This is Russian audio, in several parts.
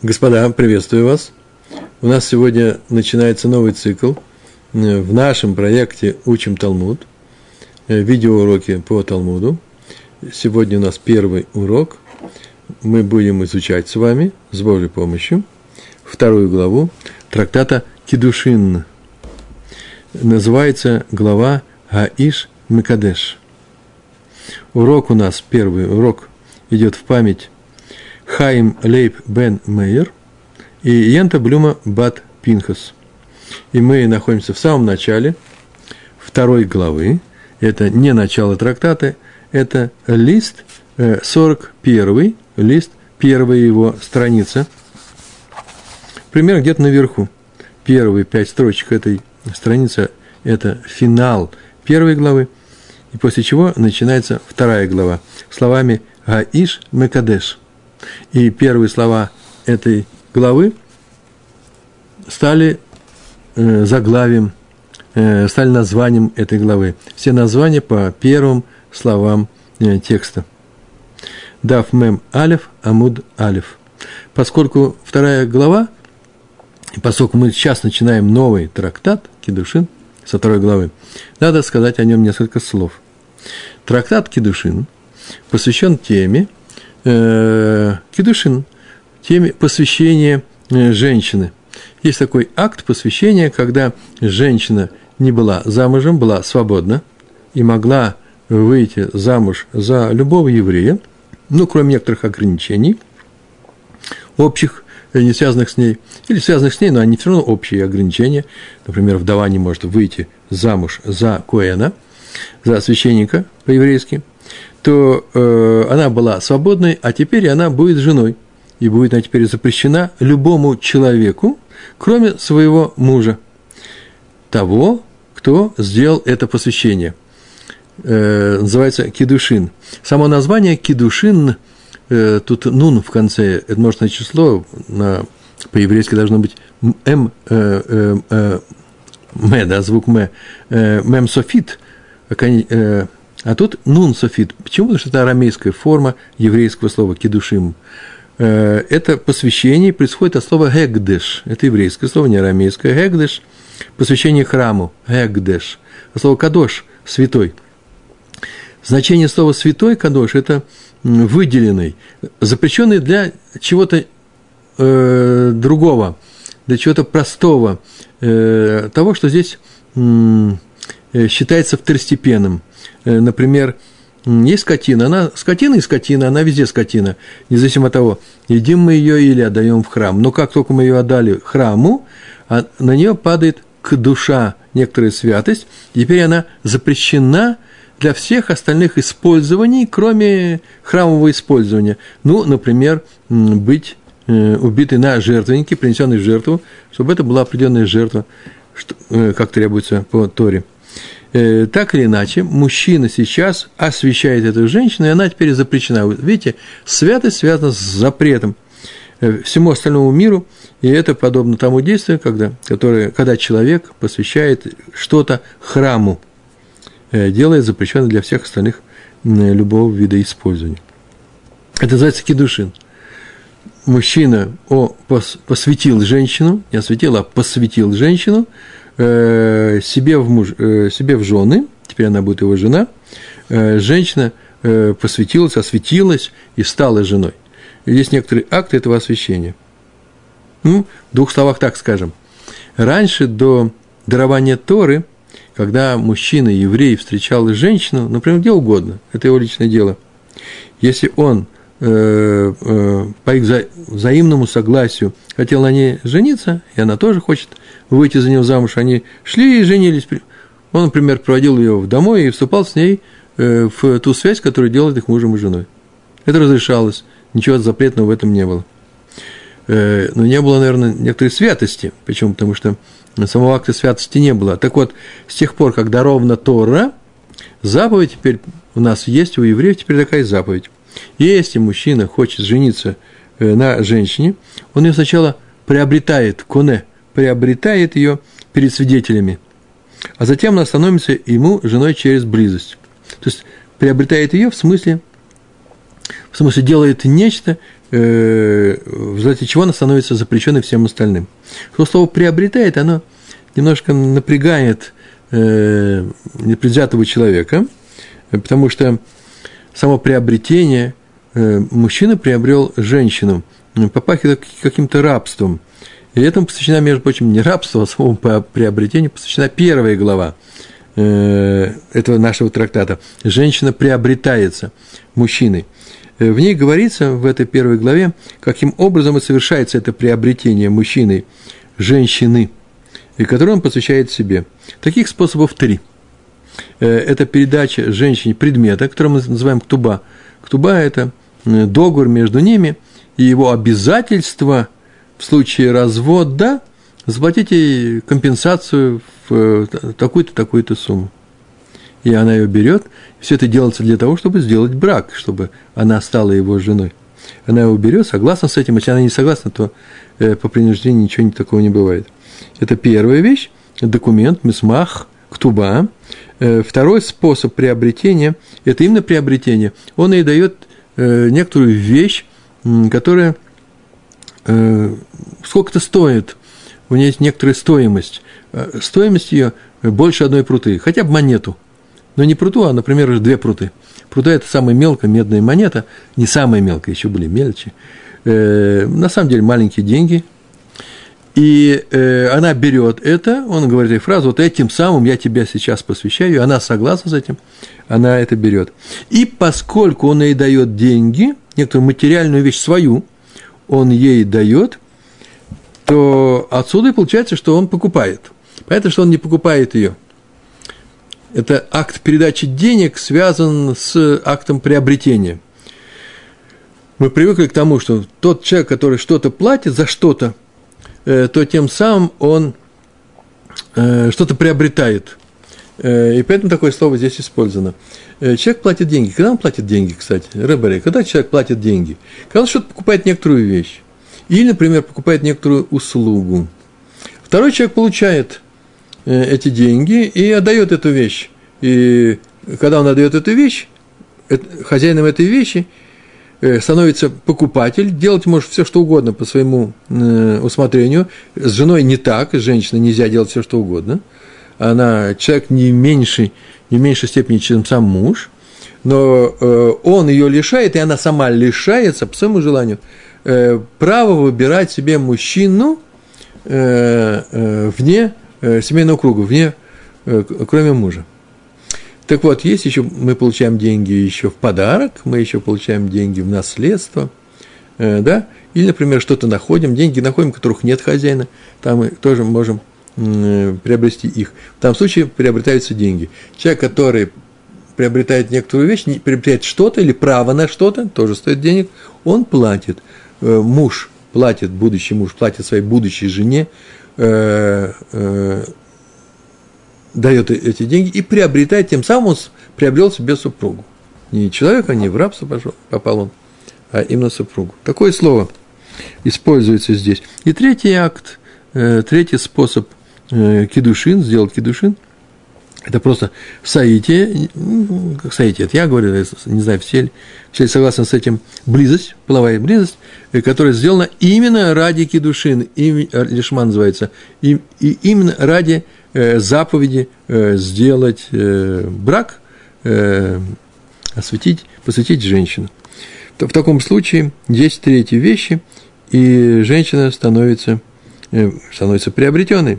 Господа, приветствую вас. У нас сегодня начинается новый цикл. Э, в нашем проекте «Учим Талмуд». Э, видеоуроки по Талмуду. Сегодня у нас первый урок. Мы будем изучать с вами, с Божьей помощью, вторую главу трактата Кедушин. Называется глава Гаиш Мекадеш. Урок у нас, первый урок, идет в память Хаим Лейб Бен Мейер и Янта Блюма Бат Пинхас. И мы находимся в самом начале второй главы. Это не начало трактата, это лист 41, э, лист, первая его страница. Примерно где-то наверху. Первые пять строчек этой страницы – это финал первой главы, и после чего начинается вторая глава словами «Гаиш Мекадеш». И первые слова этой главы стали э, заглавием, э, стали названием этой главы. Все названия по первым словам э, текста. Дав мем алев, амуд алев. Поскольку вторая глава, поскольку мы сейчас начинаем новый трактат, Кедушин, со второй главы, надо сказать о нем несколько слов. Трактат Кедушин посвящен теме, э, кедушин, теме посвящения э, женщины. Есть такой акт посвящения, когда женщина не была замужем, была свободна и могла выйти замуж за любого еврея, ну, кроме некоторых ограничений, общих, э, не связанных с ней, или связанных с ней, но они все равно общие ограничения. Например, вдова не может выйти замуж за Коэна, за священника по-еврейски – то э, она была свободной, а теперь она будет женой. И будет она теперь запрещена любому человеку, кроме своего мужа, того, кто сделал это посвящение. Э, называется кедушин. Само название кедушин, э, тут нун в конце, это множественное число, на, по-еврейски должно быть м, э, э, э, м, да, звук м, э, мем софит, э, а тут нун софит. Почему? Потому что это арамейская форма еврейского слова кедушим. Э, это посвящение происходит от слова гегдеш. Это еврейское слово, не арамейское. Гегдеш – посвящение храму. Гегдеш. А слово кадош – святой. Значение слова святой кадош – это выделенный, запрещенный для чего-то э, другого, для чего-то простого, э, того, что здесь э, считается второстепенным – например, есть скотина, она скотина и скотина, она везде скотина, независимо от того, едим мы ее или отдаем в храм. Но как только мы ее отдали храму, а на нее падает к душа некоторая святость, теперь она запрещена для всех остальных использований, кроме храмового использования. Ну, например, быть э, убитой на жертвеннике, принесенной в жертву, чтобы это была определенная жертва, э, как требуется по Торе. Э, так или иначе, мужчина сейчас освещает эту женщину, и она теперь запрещена. Видите, святость связана с запретом э, всему остальному миру, и это подобно тому действию, когда, которое, когда человек посвящает что-то храму, э, делает запрещенное для всех остальных любого вида использования. Это называется кедушин. Мужчина о, посвятил женщину, не осветил, а посвятил женщину – Э, себе в, муж, э, себе в жены, теперь она будет его жена, э, женщина посвятилась, осветилась и стала женой. И есть некоторые акты этого освящения. Ну, в двух словах так скажем. Раньше до дарования Торы, когда мужчина, еврей, встречал женщину, например, где угодно, это его личное дело, если он э, э, по их вза- взаимному согласию хотел на ней жениться, и она тоже хочет выйти за него замуж, они шли и женились. Он, например, проводил ее домой и вступал с ней э, в ту связь, которую делает их мужем и женой. Это разрешалось, ничего запретного в этом не было. Э, но не было, наверное, некоторой святости. Почему? Потому что самого акта святости не было. Так вот, с тех пор, когда ровно Тора, заповедь теперь у нас есть, у евреев теперь такая заповедь. Если мужчина хочет жениться э, на женщине, он ее сначала приобретает, коне, приобретает ее перед свидетелями, а затем она становится ему женой через близость. То есть приобретает ее в смысле, в смысле делает нечто э, в результате чего она становится запрещенной всем остальным. То слово «приобретает», оно немножко напрягает э, непредвзятого человека, потому что само приобретение, э, мужчина приобрел женщину, попахивает каким-то рабством. И этому посвящена, между прочим, не рабство, а самому приобретению посвящена первая глава э, этого нашего трактата. Женщина приобретается мужчиной. Э, в ней говорится, в этой первой главе, каким образом и совершается это приобретение мужчиной женщины, и которое он посвящает себе. Таких способов три. Э, это передача женщине предмета, который мы называем ктуба. Ктуба – это договор между ними – и его обязательство в случае развода заплатить ей компенсацию в э, такую-то, такую-то сумму. И она ее берет. Все это делается для того, чтобы сделать брак, чтобы она стала его женой. Она его берет, согласна с этим. Если она не согласна, то э, по принуждению ничего такого не бывает. Это первая вещь. Документ, мисмах, ктуба. Э, второй способ приобретения – это именно приобретение. Он ей дает некоторую вещь, которая э, сколько-то стоит, у нее есть некоторая стоимость. Э, стоимость ее больше одной пруты, хотя бы монету. Но не пруту, а, например, две пруты. Прута – это самая мелкая медная монета, не самая мелкая, еще были мелочи. Э, на самом деле маленькие деньги. И э, она берет это, он говорит ей фразу, вот этим самым я тебя сейчас посвящаю, она согласна с этим, она это берет. И поскольку он ей дает деньги – некоторую материальную вещь свою, он ей дает, то отсюда и получается, что он покупает. Понятно, что он не покупает ее. Это акт передачи денег связан с актом приобретения. Мы привыкли к тому, что тот человек, который что-то платит за что-то, э, то тем самым он э, что-то приобретает. Э, и поэтому такое слово здесь использовано. Э, человек платит деньги. Когда он платит деньги, кстати, Рэббери, когда человек платит деньги? Когда он что-то покупает некоторую вещь. Или, например, покупает некоторую услугу. Второй человек получает э, эти деньги и отдает эту вещь. И когда он отдает эту вещь, хозяином этой вещи становится покупатель, делать может все, что угодно по своему усмотрению. С женой не так, с женщиной нельзя делать все, что угодно – она человек не меньшей, не в меньшей степени, чем сам муж, но э, он ее лишает, и она сама лишается по своему желанию э, права выбирать себе мужчину э, э, вне э, семейного круга, вне, э, кроме мужа. Так вот, есть еще, мы получаем деньги еще в подарок, мы еще получаем деньги в наследство, э, да, или, например, что-то находим, деньги находим, которых нет хозяина, там мы тоже можем приобрести их. В том случае приобретаются деньги. Человек, который приобретает некоторую вещь, приобретает что-то или право на что-то, тоже стоит денег, он платит. Э, муж платит, будущий муж платит своей будущей жене, э, э, дает эти деньги и приобретает, тем самым он приобрел себе супругу. Не человека, не в рабство пошел, попал он, а именно супругу. Такое слово используется здесь. И третий акт, третий способ Э, кедушин, сделать кедушин. Это просто саити, как саити, это я говорю, не знаю, все, все согласны с этим, близость, половая близость, э, которая сделана именно ради кедушин, лишма называется, и, и именно ради э, заповеди э, сделать э, брак, э, осветить, посвятить женщину. В таком случае есть третьи вещи, и женщина становится, э, становится приобретенной.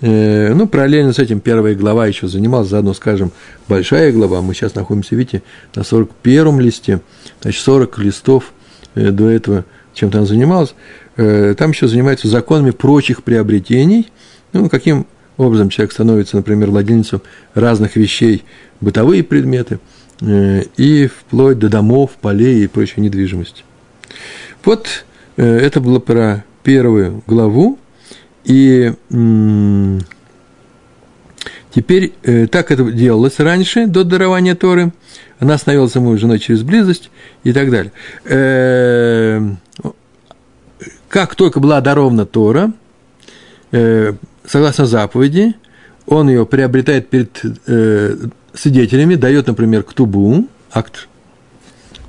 Э, ну, параллельно с этим первая глава еще занималась, заодно, скажем, большая глава. Мы сейчас находимся, видите, на 41 листе, значит, 40 листов э, до этого чем-то она занималась. Э, там еще занимается законами прочих приобретений. Ну, каким образом человек становится, например, владельцем разных вещей, бытовые предметы, и вплоть до домов, полей и прочей недвижимости. Вот это было про первую главу. И теперь э, так это делалось раньше, до дарования Торы. Она становилась ему женой через близость и так далее. Э, как только была дарована Тора, э, согласно заповеди, он ее приобретает перед свидетелями, дает, например, ктубу, акт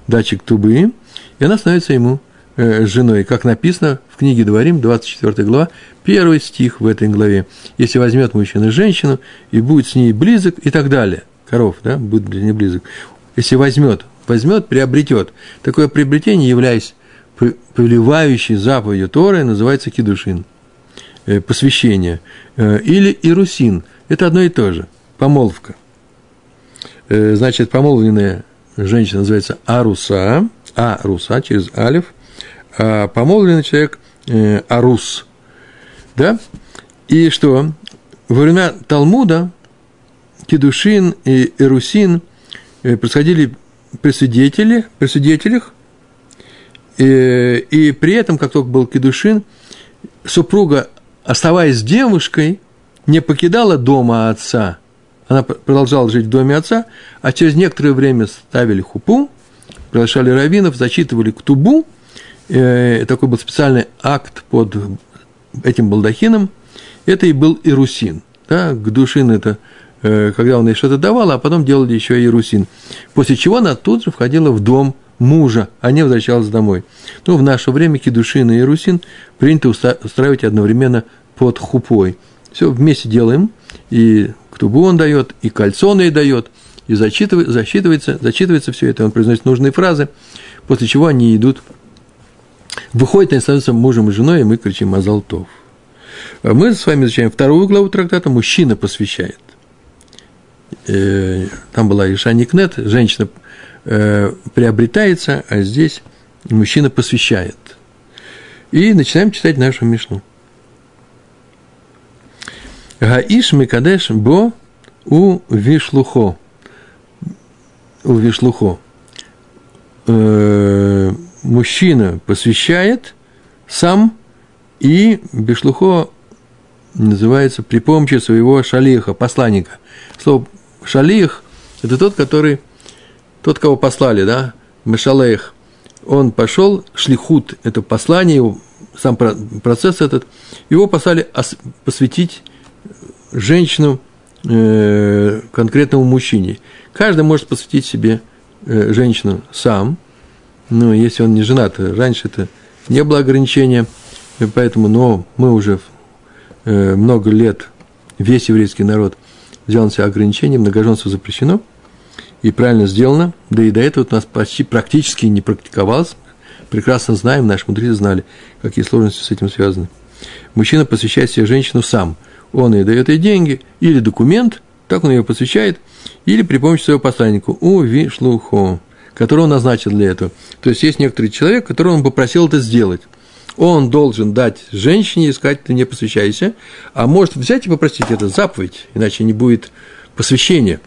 дачи ктубы, и она становится ему э, женой, как написано в книге Дворим, 24 глава, первый стих в этой главе. Если возьмет мужчина женщину и будет с ней близок и так далее. Коров, да, будет для нее близок. Если возьмет, возьмет, приобретет. Такое приобретение, являясь повелевающей заповедью Торы, называется кедушин, э, посвящение. Э, или ирусин. Это одно и то же. Помолвка. Э, значит, помолвленная женщина называется аруса, аруса через алиф, а помолвленный человек э, арус. Да? И что? Во время Талмуда Кедушин и Эрусин э, происходили при свидетеле, при свидетелях, и, и при этом, как только был Кедушин, супруга, оставаясь девушкой, не покидала дома отца – она продолжала жить в доме отца, а через некоторое время ставили хупу, приглашали раввинов, зачитывали ктубу, э, такой был специальный акт под этим балдахином, это и был ирусин. Да, Гдушин – это э, когда он ей что-то давал, а потом делали еще и ирусин. После чего она тут же входила в дом мужа, а не возвращалась домой. Ну, в наше время кедушин и ирусин принято устраивать одновременно под хупой. Все вместе делаем, и ктубу он дает, и кольцо он ей дает, и зачитывает, засчитывается, зачитывается все это, он произносит нужные фразы, после чего они идут, выходят, они становятся мужем и женой, и мы кричим «Азалтов». Мы с вами изучаем вторую главу трактата «Мужчина посвящает». Э, там была Иша Никнет, женщина э, приобретается, а здесь мужчина посвящает. И начинаем читать нашу Мишну. Гаиш Микадеш Бо у Вишлухо. У Вишлухо. Мужчина посвящает сам, и Бишлухо называется при помощи своего шалиха, посланника. Слово шалих – это тот, который, тот, кого послали, да, Мешалех. Он пошел, шлихут – это послание, сам процесс этот, его послали посвятить женщину э, конкретному мужчине. Каждый может посвятить себе э, женщину сам, но если он не женат, раньше это не было ограничения, поэтому, но мы уже э, много лет, весь еврейский народ взял на себя ограничения, многоженство запрещено, и правильно сделано, да и до этого у нас почти практически не практиковалось, прекрасно знаем, наши мудрецы знали, какие сложности с этим связаны. Мужчина посвящает себе женщину сам – он ей дает ей деньги, или документ, так он ее посвящает, или при помощи своего посланника, у вишлухо, которого он назначил для этого. То есть, есть некоторый человек, которого он попросил это сделать. Он должен дать женщине и сказать, ты не посвящайся, а может взять и попросить это заповедь, иначе не будет посвящения.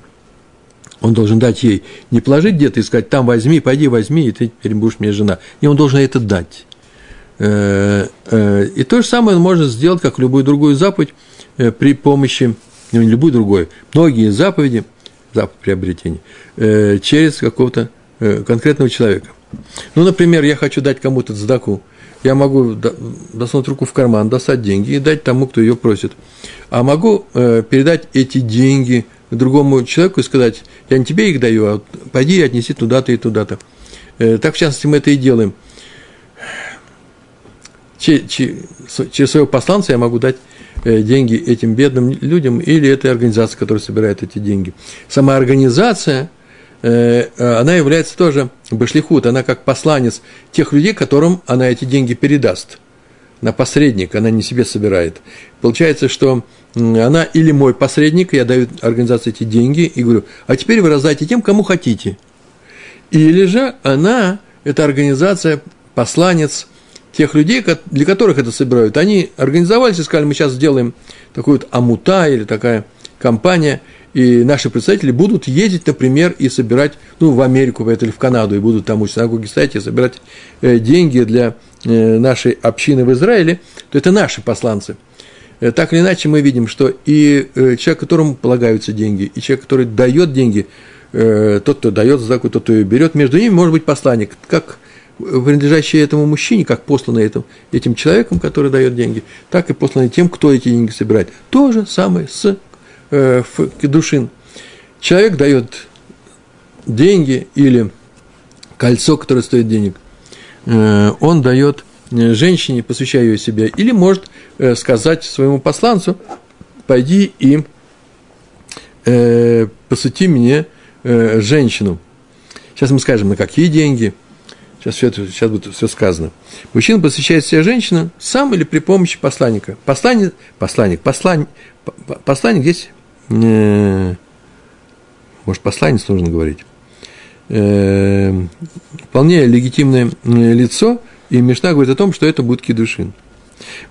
Он должен дать ей, не положить где-то и сказать, там возьми, пойди возьми, и ты теперь будешь мне жена. И он должен это дать. Э, э, и то же самое он может сделать, как любую другую заповедь, Э, при помощи, ну, не любой другой, многие заповеди, заповедь приобретения, через какого-то конкретного человека. Ну, например, я хочу дать кому-то цдаку, я могу досунуть руку в карман, достать деньги и дать тому, кто ее просит. А могу передать эти деньги другому человеку и сказать, я не тебе их даю, а пойди и отнеси туда-то и туда-то. Так, в частности, мы это и делаем. Через своего посланца я могу дать Э, деньги этим бедным людям, или это организация, которая собирает эти деньги. Сама организация, э, она является тоже башлихут, она как посланец тех людей, которым она эти деньги передаст. На посредник, она не себе собирает. Получается, что она или мой посредник, я даю организации эти деньги и говорю, а теперь вы раздайте тем, кому хотите. Или же она, эта организация, посланец тех людей, для которых это собирают, они организовались и сказали, мы сейчас сделаем такую вот амута или такая компания, и наши представители будут ездить, например, и собирать, ну, в Америку или в Канаду, и будут там у синагоги стоять и собирать э, деньги для э, нашей общины в Израиле, то это наши посланцы. Э, так или иначе, мы видим, что и человек, которому полагаются деньги, и человек, который дает деньги, тот, кто дает задаку, тот, кто ее берет, между ними может быть посланник, как принадлежащие этому мужчине, как посланные этим, этим человеком, который дает деньги, так и посланные тем, кто эти деньги собирает. То же самое с э, кедушин. Человек дает деньги или кольцо, которое стоит денег, э, он дает э, женщине, посвящая ее себе, или может сказать своему посланцу, пойди и посвяти мне женщину. Сейчас мы скажем, на какие деньги. Сейчас, все это, сейчас будет все сказано. Мужчина посвящает себе женщину сам или при помощи посланника. Посланник, посланник, посланник, посланник здесь, может, посланец нужно говорить. Э, вполне легитимное лицо, и Мишна говорит о том, что это будет кедушин.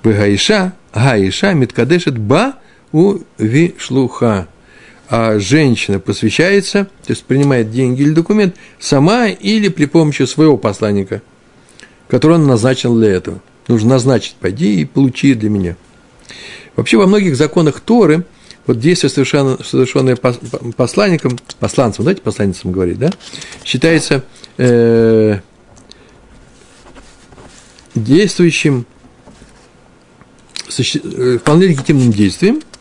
Гаиша, гаиша, миткадешет ба у вишлуха а женщина посвящается, то есть принимает деньги или документ сама или при помощи своего посланника, который он назначил для этого. Нужно назначить, пойди и получи для меня. Вообще во многих законах Торы вот действие, совершенно, совершенное посланником, посланцем, давайте посланницам говорить, да, считается э, действующим, э, вполне легитимным действием –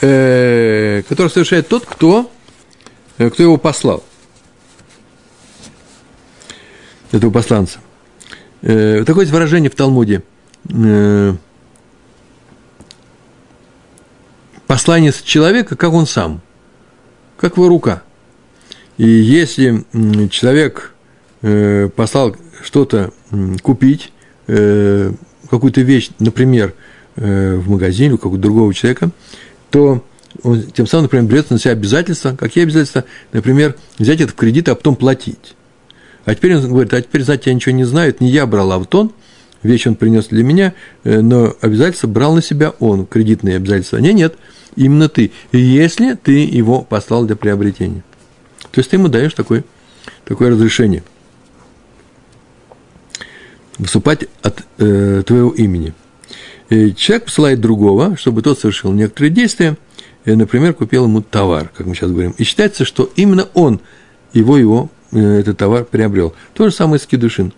э, который совершает тот, кто, э, кто его послал, этого посланца. Э, такое есть выражение в Талмуде. Э, посланец человека, как он сам, как его рука. И если человек э, послал что-то купить, э, какую-то вещь, например, э, в магазине у какого-то другого человека, то он тем самым, например, берет на себя обязательства. Какие обязательства? Например, взять это в кредит, а потом платить. А теперь он говорит, а теперь, знаете, я ничего не знаю, это не я брал Автон, вещь он принес для меня, э, но обязательства брал на себя он, кредитные обязательства. Не, нет, именно ты, если ты его послал для приобретения. То есть ты ему даешь такое, такое разрешение выступать от э, твоего имени – человек посылает другого, чтобы тот совершил некоторые действия, и, например, купил ему товар, как мы сейчас говорим. И считается, что именно он его, его э, этот товар приобрел. То же самое с кедушин.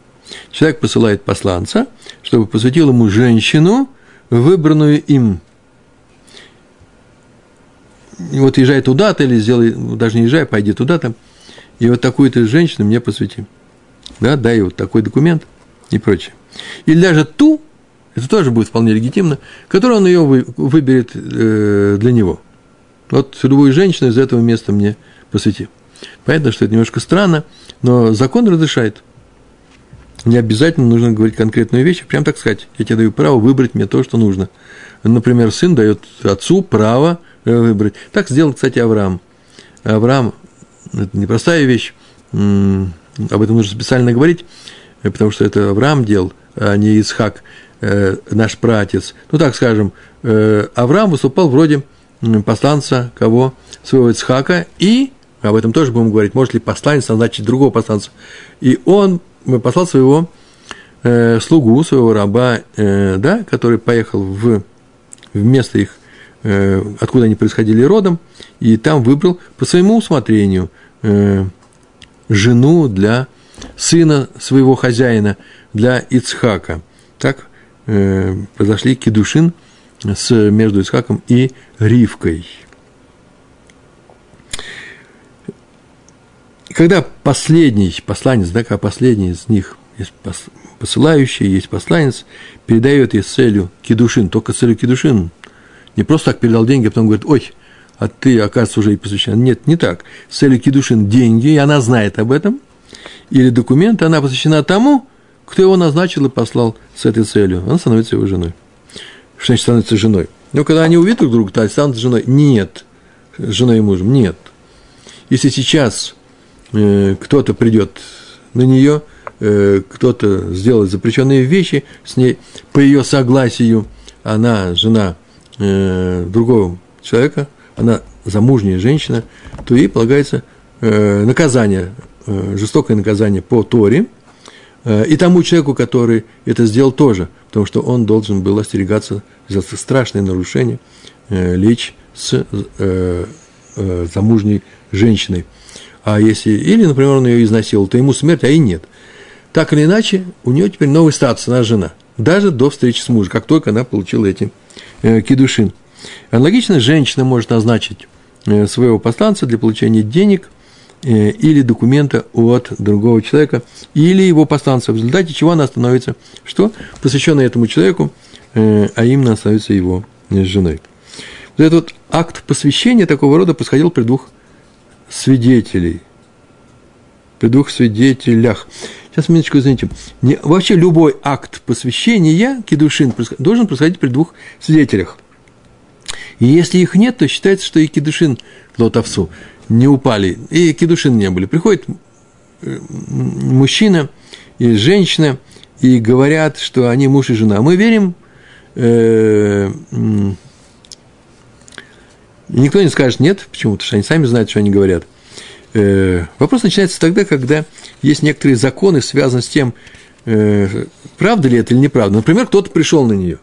Человек посылает посланца, чтобы посвятил ему женщину, выбранную им. И вот езжай туда-то, или сделай, даже не езжай, пойди туда-то, и вот такую-то женщину мне посвяти. Да, дай вот такой документ и прочее. Или даже ту, это тоже будет вполне легитимно, которую он ее выберет э, для него. Вот любую женщину из этого места мне посвяти. Понятно, что это немножко странно, но закон разрешает. Не обязательно нужно говорить конкретную вещь, прям так сказать. Я тебе даю право выбрать мне то, что нужно. Например, сын дает отцу право э, выбрать. Так сделал, кстати, Авраам. Авраам – это непростая вещь, об этом нужно специально говорить, потому что это Авраам делал, а не Исхак – э, наш пратец, ну так скажем, э, Авраам выступал вроде посланца кого? Своего Ицхака, и, об этом тоже будем говорить, может ли посланец назначить другого посланца, и он послал своего э, слугу, своего раба, э, да, который поехал в, в место их, э, откуда они происходили родом, и там выбрал по своему усмотрению э, жену для сына своего хозяина, для Ицхака. Так э, произошли кедушин с, между Исхаком и Ривкой. Когда последний посланец, да, когда последний из них, есть посылающий, есть посланец, передает ей целью кедушин, только целью кедушин, не просто так передал деньги, а потом говорит, ой, а ты, оказывается, уже и посвящен. Нет, не так. С целью кедушин деньги, и она знает об этом, или документ, она посвящена тому, кто его назначил и послал с этой целью, она становится его женой. Что значит становится женой? Но когда они увидят друг друга, то станут женой. Нет. Женой и мужем. Нет. Если сейчас кто-то придет на нее, э, кто-то сделает запрещенные вещи с ней, по ее согласию, она жена э, другого человека, она замужняя женщина, то ей полагается э, наказание, э, жестокое наказание по Торе – Э, и тому человеку, который это сделал тоже, потому что он должен был остерегаться за страшное нарушение, э, лечь с э, замужней женщиной. А если, или, например, он ее изнасиловал, то ему смерть, а и нет. Так или иначе, у нее теперь новый статус, она жена, даже до встречи с мужем, как только она получила эти э, кидушин. Аналогично, женщина может назначить своего посланца для получения денег э, или документа от другого человека, или его посланца, в результате чего она становится, что? Посвященная этому человеку, э, а именно становится его женой. Вот этот вот акт посвящения такого рода происходил при двух свидетелей. При двух свидетелях. Сейчас, минуточку, извините. Не, вообще любой акт посвящения кедушин должен происходить при двух свидетелях. И если их нет, то считается, что и кедушин лотовцу не упали, и кедушин не были. Приходит э, мужчина и женщина, и говорят, что они муж и жена. Мы верим, э, никто не скажет нет, почему? Потому что они сами знают, что они говорят. Э, вопрос начинается тогда, когда есть некоторые законы, связанные с тем, э, правда ли это или неправда. Например, кто-то пришел на нее.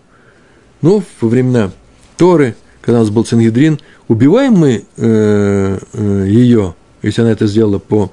Ну, во времена Торы, когда у нас был Цингидрин, убиваем мы э, ее, если она это сделала по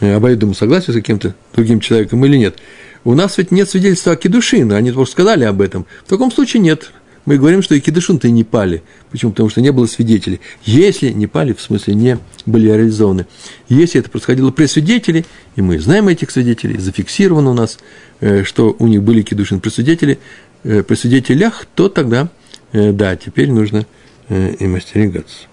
обоюдному согласию с каким-то другим человеком или нет. У нас ведь нет свидетельства о Кедушин, они просто сказали об этом. В таком случае нет. Мы говорим, что и Кедушин-то и не пали. Почему? Потому что не было свидетелей. Если не пали, в смысле не были реализованы. Если это происходило при свидетеле, и мы знаем этих свидетелей, зафиксировано у нас, э, что у них были Кедушин при свидетеле, э, при свидетелях, то тогда, э, да, теперь нужно им остерегаться.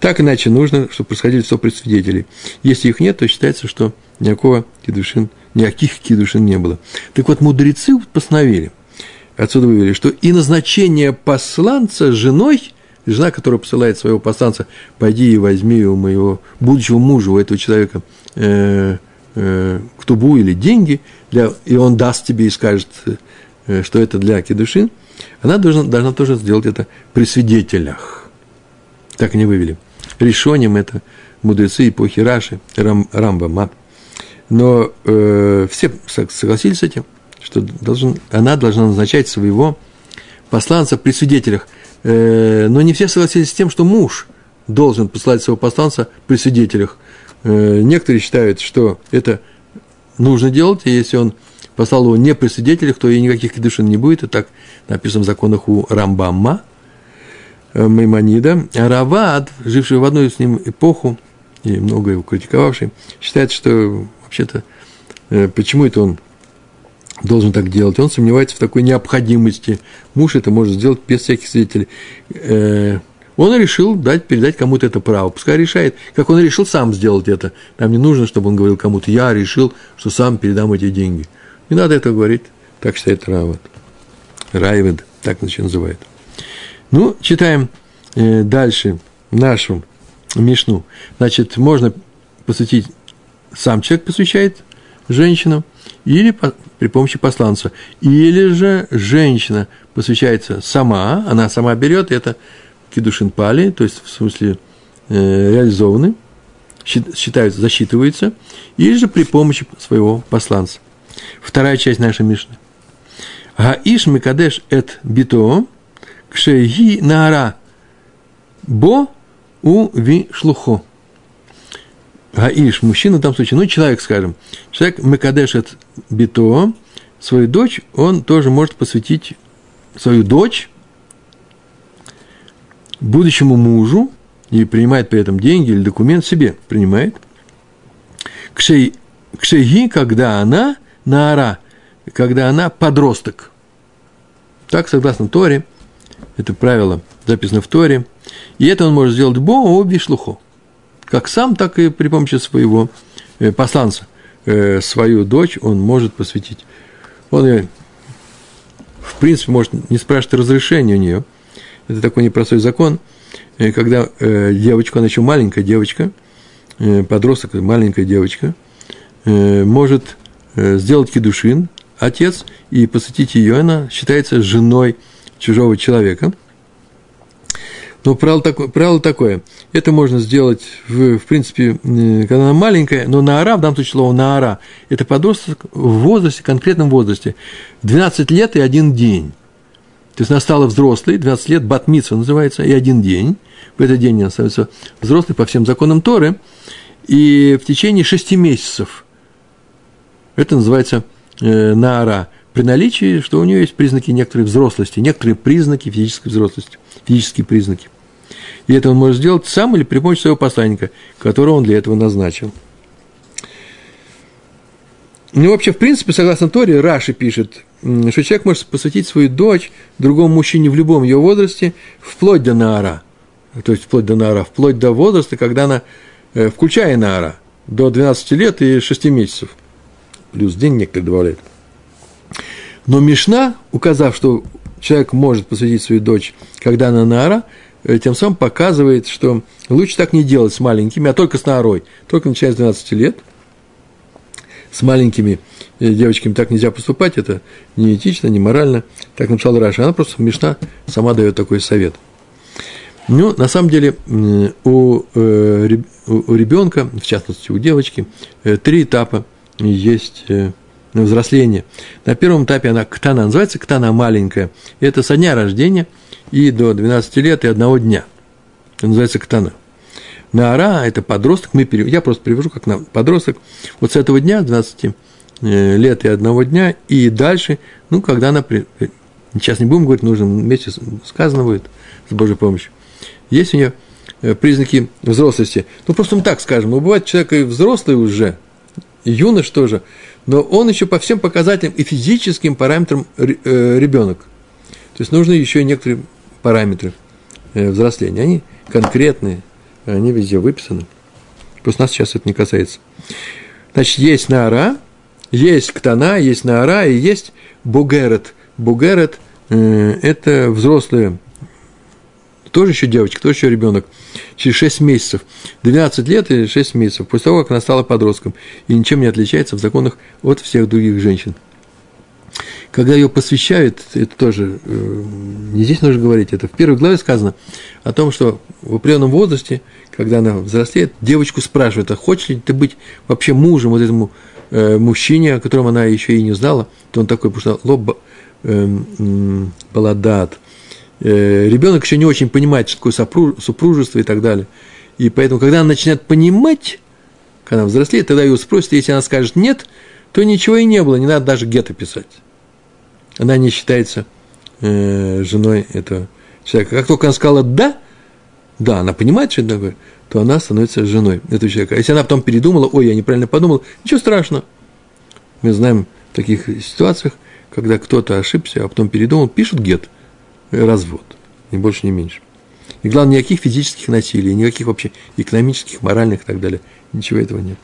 Так иначе нужно, чтобы происходили при свидетелей. Если их нет, то считается, что никакого кедушин, никаких кедушин не было. Так вот, мудрецы постановили, отсюда вывели, что и назначение посланца женой, жена, которая посылает своего посланца, пойди и возьми у моего будущего мужа, у этого человека, э, э, ктубу или деньги, для, и он даст тебе и скажет, э, что это для кедушин, она должна, должна тоже сделать это при свидетелях. Так они вывели. Решением это мудрецы эпохи Раши, Рам, Рамбама. Но э, все согласились с этим, что должен, она должна назначать своего посланца при свидетелях. Э, но не все согласились с тем, что муж должен послать своего посланца при свидетелях. Э, некоторые считают, что это нужно делать, и если он послал его не при свидетелях, то и никаких кедушин не будет. И так написано в законах у Рамбамма, э, Маймонида. А Равад, живший в одну с ним эпоху, и много его критиковавший, считает, что вообще-то, почему это он должен так делать? Он сомневается в такой необходимости. Муж это может сделать без всяких свидетелей. Э, он решил дать, передать кому-то это право. Пускай решает, как он решил сам сделать это. Нам не нужно, чтобы он говорил кому-то, я решил, что сам передам эти деньги. Не надо это говорить, так считает Рават. Райвед, так значит, называет. Ну, читаем э, дальше нашу Мишну. Значит, можно посвятить, сам человек посвящает женщину, или при помощи посланца. Или же женщина посвящается сама, она сама берет это кидушин пали, то есть в смысле э, реализованы, считаются, засчитывается, или же при помощи своего посланца. Вторая часть нашей Мишны. Гаиш Микадеш эт бито, кшеги наара, бо у ви шлухо. Гаиш, мужчина в том случае, ну, человек, скажем, человек Мекадеш эт бито, свою дочь, он тоже может посвятить свою дочь будущему мужу и принимает при этом деньги или документ себе, принимает. Кшей, кшеги, когда она наара, когда она подросток. Так, согласно Торе, это правило записано в Торе, и это он может сделать бо оби шлухо, как сам, так и при помощи своего э, посланца. Э, свою дочь он может посвятить. Он, э, в принципе, может не спрашивать разрешения у нее. Это такой непростой закон, когда девочка, она еще маленькая девочка, подросток, маленькая девочка, может сделать кедушин, отец, и посвятить ее, она считается женой чужого человека. Но правило такое, правило такое это можно сделать, в, в принципе, когда она маленькая, но наара, в данном случае слово наара, это подросток в возрасте, конкретном возрасте, 12 лет и один день. То есть она стала взрослой, 12 лет, батмитсва называется, и один день. В этот день она становится взрослой по всем законам Торы. И в течение шести месяцев это называется э, наара. При наличии, что у нее есть признаки некоторой взрослости, некоторые признаки физической взрослости, физические признаки. И это он может сделать сам или при помощи своего посланника, которого он для этого назначил. Ну, вообще, в принципе, согласно Торе, Раши пишет, что человек может посвятить свою дочь другому мужчине в любом ее возрасте, вплоть до Наара. То есть, вплоть до Наара, вплоть до возраста, когда она, э, включая Наара, до 12 лет и 6 месяцев. Плюс день некоторые добавляют. Но Мишна, указав, что человек может посвятить свою дочь, когда она Наара, э, тем самым показывает, что лучше так не делать с маленькими, а только с Наарой. Только начиная с 12 лет – с маленькими э, девочками так нельзя поступать, это не этично, не морально. Так написал Раша. Она просто Мишна сама дает такой совет. Ну, на самом деле, у, э, у ребенка, в частности, у девочки, три этапа есть взросления. На первом этапе она ктана, называется ктана маленькая. Это со дня рождения и до 12 лет и одного дня. Это называется ктана. Наара – это подросток, мы перев... я просто привожу как на подросток, вот с этого дня, 12 э, лет и одного дня, и дальше, ну, когда она, при... сейчас не будем говорить, нужно вместе сказано будет, с Божьей помощью, есть у нее э, признаки взрослости. Ну, просто мы так скажем, ну, бывает человек и взрослый уже, и юнош тоже, но он еще по всем показателям и физическим параметрам э, ребенок. То есть нужны еще некоторые параметры взросления. Они конкретные, они везде выписаны. Просто нас сейчас это не касается. Значит, есть Наара, есть Ктана, есть Наара и есть Бугерет. Бугерет э, – это взрослые, тоже еще девочка, тоже еще ребенок, через 6 месяцев, 12 лет и 6 месяцев, после того, как она стала подростком, и ничем не отличается в законах от всех других женщин. Когда ее посвящают, это тоже э, не здесь нужно говорить, это в первой главе сказано о том, что в определенном возрасте, когда она взрослеет, девочку спрашивают, а хочешь ли ты быть вообще мужем вот этому э, мужчине, о котором она еще и не знала, то он такой, потому что лоб э, э, баладат. Э, ребенок еще не очень понимает, что такое супружество и так далее. И поэтому, когда она начинает понимать, когда она взрослеет, тогда ее спросят, если она скажет нет, то ничего и не было, не надо даже гетто писать она не считается э, женой этого человека. Как только она сказала «да», да, она понимает, что это такое, то она становится женой этого человека. А если она потом передумала, ой, я неправильно подумал, ничего страшного. Мы знаем в таких ситуациях, когда кто-то ошибся, а потом передумал, пишут гет, развод, ни больше, ни меньше. И главное, никаких физических насилий, никаких вообще экономических, моральных и так далее. Ничего этого нет.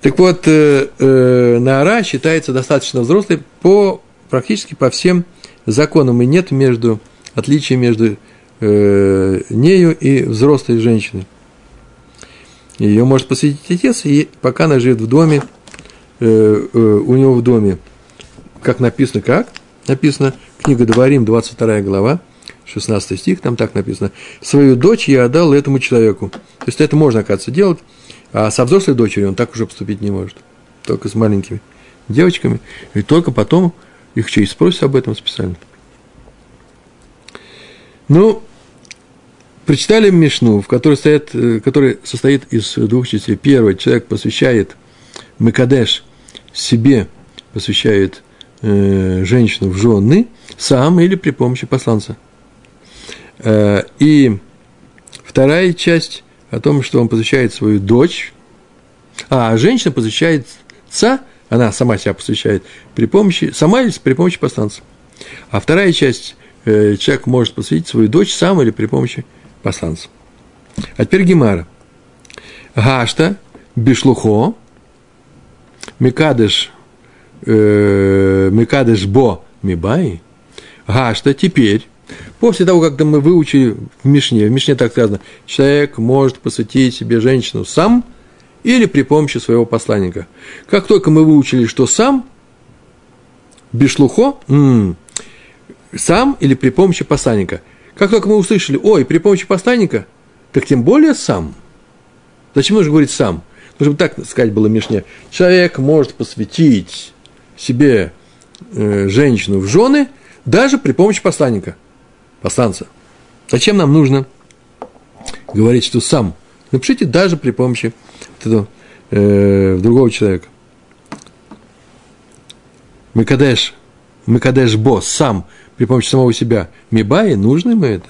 Так вот, э, э, Наара считается достаточно взрослой по, практически по всем законам, и нет между, отличия между э, нею и взрослой женщиной. Ее может посвятить отец, и пока она живет в доме, э, э, у него в доме, как написано, как? Написано, книга Дворим, 22 глава, 16 стих, там так написано, «Свою дочь я отдал этому человеку». То есть это можно, оказывается, делать, а со взрослой дочерью он так уже поступить не может. Только с маленькими девочками. И только потом их через спросят об этом специально. Ну, прочитали Мишну, в которой, стоит, э, который состоит из двух частей. Первый человек посвящает Мекадеш себе, посвящает э, женщину в жены сам или при помощи посланца. Э, и вторая часть о том, что он посвящает свою дочь, а женщина посвящает отца, она сама себя посвящает при помощи, сама или при помощи посланца. А вторая часть, э, человек может посвятить свою дочь сам или при помощи посланца. А теперь Гемара. Гашта, Бишлухо, Микадыш, э, Микадыш Бо Мибай, Гашта теперь После того, как мы выучили в Мишне, в Мишне так сказано, человек может посвятить себе женщину сам или при помощи своего посланника. Как только мы выучили, что сам, бишлухо, сам или при помощи посланника. Как только мы услышали, ой, при помощи посланника, так тем более сам. Зачем нужно говорить сам? Нужно так сказать было Мишне. Человек может посвятить себе э, женщину в жены даже при помощи посланника – посланца. Зачем нам нужно говорить, что сам? Напишите даже при помощи этого, э, другого человека. Микадеш, Микадеш Бо, сам, при помощи самого себя. Мибаи, нужно ему это?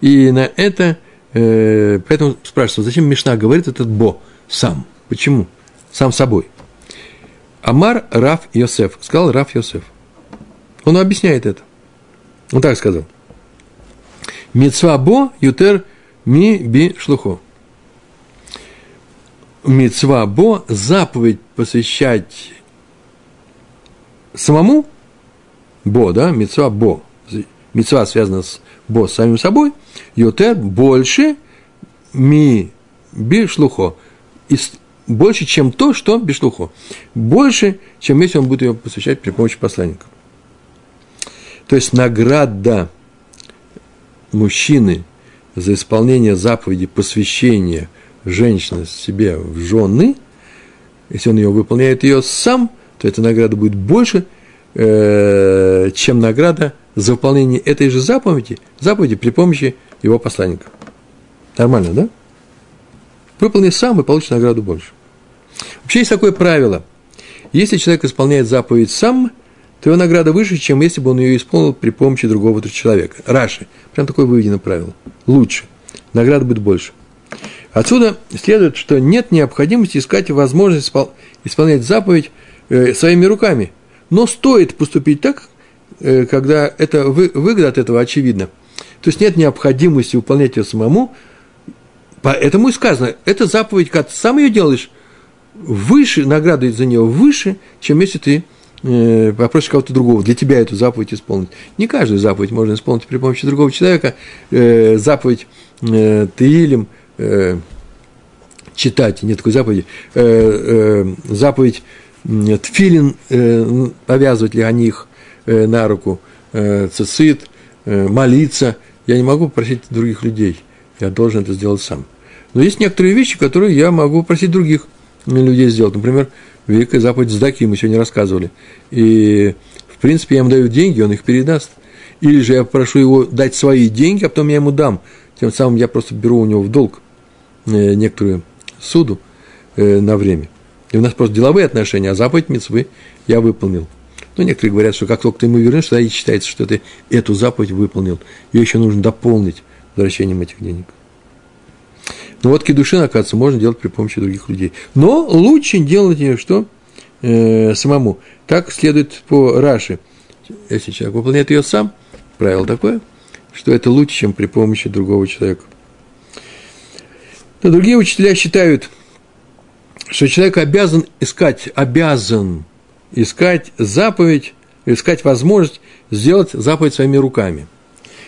И на это, э, поэтому спрашивают, зачем Мишна говорит этот Бо сам? Почему? Сам собой. Амар Раф Йосеф. Сказал Раф Йосеф. Он объясняет это. Он так сказал. Мецва Бо Ютер Ми Би Шлухо. Мецва Бо – заповедь посвящать самому Бо, да, Мецва Бо. Мецва связана с Бо, самим собой. Ютер больше Ми Би Шлухо. Больше, чем то, что Бишлухо. Больше, чем если он будет ее посвящать при помощи посланника. То есть награда мужчины за исполнение заповеди посвящения женщины себе в жены, если он ее выполняет ее сам, то эта награда будет больше, э, чем награда за выполнение этой же заповеди, заповеди при помощи его посланника. Нормально, да? Выполни сам и получишь награду больше. Вообще есть такое правило. Если человек исполняет заповедь сам, то его награда выше, чем если бы он ее исполнил при помощи другого человека. Раши. Прям такое выведено правило. Лучше. Награда будет больше. Отсюда следует, что нет необходимости искать возможность исполнять заповедь э, своими руками. Но стоит поступить так, э, когда это выгода от этого очевидна. То есть нет необходимости выполнять ее самому. Поэтому и сказано, это заповедь, когда ты сам ее делаешь, выше, награда за нее выше, чем если ты э, попросишь кого-то другого для тебя эту заповедь исполнить. Не каждую заповедь можно исполнить при помощи другого человека. Э, заповедь э, Таилим э, читать, нет такой заповеди, заповедь Тфилин, повязывать ли они их э, на руку, цицит, молиться. Я не могу просить других людей, я должен это сделать сам. Но есть некоторые вещи, которые я могу просить других – людей сделать. Например, великая заповедь Сдаки мы сегодня рассказывали. И, в принципе, я ему даю деньги, он их передаст. Или же я прошу его дать свои деньги, а потом я ему дам. Тем самым я просто беру у него в долг э, некоторую суду э, на время. И у нас просто деловые отношения, а заповедь мецвы я выполнил. Но некоторые говорят, что как только ты ему вернешь, тогда и считается, что ты эту заповедь выполнил. Ее еще нужно дополнить возвращением этих денег. Но вот кедушин, оказывается, можно делать при помощи других людей. Но лучше делать ее что? Э, самому. Так следует по Раши. Если человек выполняет ее сам, правило такое, что это лучше, чем при помощи другого человека. Но другие учителя считают, что человек обязан искать, обязан искать заповедь, искать возможность сделать заповедь своими руками.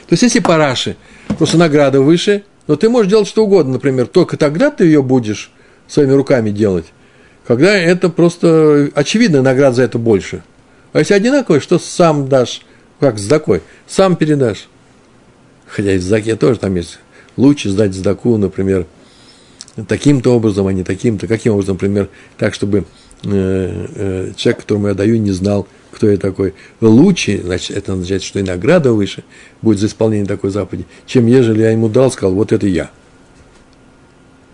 То есть, если по Раши просто награда выше, но ты можешь делать что угодно, например, только тогда ты ее будешь своими руками делать, когда это просто очевидно, наград за это больше. А если одинаково, что сам дашь, как с дакой, сам передашь. Хотя и в заке тоже там есть лучше сдать сдаку, например, таким-то образом, а не таким-то. Каким образом, например, так, чтобы э, э, человек, которому я даю, не знал, кто я такой, лучше, значит, это означает, что и награда выше будет за исполнение такой заповеди, чем ежели я ему дал, сказал, вот это я.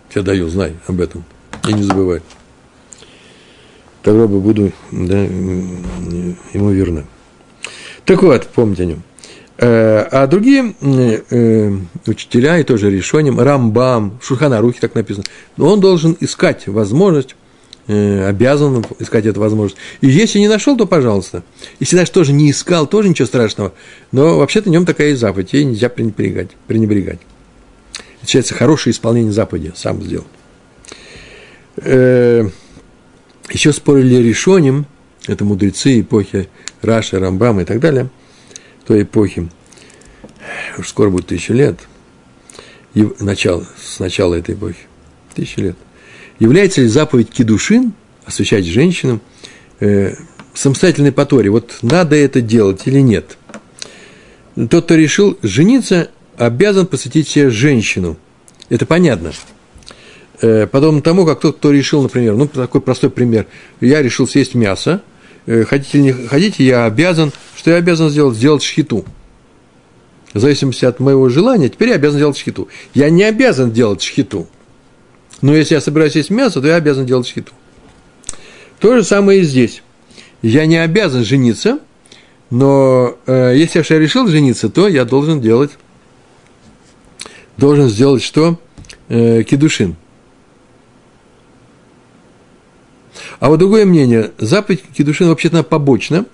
Тебе даю, знай об этом. И не забывай. Тогда бы буду да, ему верно. Так вот, помните о нем. Э, а другие э, учителя, и тоже решением, Рамбам, Шурханарухи так написано, но он должен искать возможность обязан искать эту возможность. И если не нашел, то пожалуйста. Если даже тоже не искал, тоже ничего страшного. Но вообще-то в нем такая есть заповедь, ей нельзя пренебрегать. пренебрегать. Это считается хорошее исполнение заповеди, сам сделал. Э, еще спорили решением, это мудрецы эпохи Раши, Рамбама и так далее, той эпохи, уж скоро будет тысяча лет, и начало, с начала этой эпохи, тысяча лет – Является ли заповедь кедушин, освещать женщинам, э, самостоятельной по? Вот надо это делать или нет? Тот, кто решил жениться, обязан посвятить себе женщину. Это понятно. Э, подобно тому, как тот, кто решил, например, ну, такой простой пример. Я решил съесть мясо. Э, хотите или не хотите, я обязан, что я обязан сделать? Сделать шхиту. В зависимости от моего желания, теперь я обязан делать шхиту. Я не обязан делать шхиту – но если я собираюсь есть мясо, то я обязан делать шхиту. То же самое и здесь. Я не обязан жениться, но э, если я решил жениться, то я должен делать должен сделать что? Э, кедушин. А вот другое мнение, заповедь кедушин вообще-то побочна,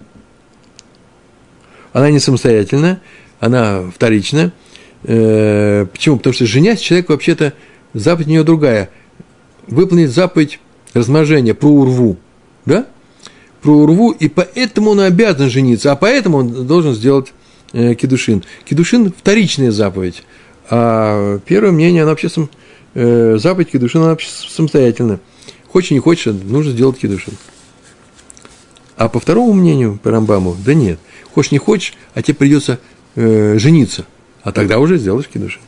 она не самостоятельная, она вторичная. Э, почему? Потому что женясь, человек вообще-то, заповедь у него другая. Выполнить заповедь размножения про урву, да? Про урву, и поэтому он обязан жениться, а поэтому он должен сделать э, кедушин. Кедушин – вторичная заповедь, а первое мнение, она вообще сам, э, заповедь кедушин, она вообще самостоятельная. Хочешь, не хочешь, нужно сделать кедушин. А по второму мнению, по Рамбаму, да нет. Хочешь, не хочешь, а тебе придется э, жениться. А тогда уже сделаешь кедушин.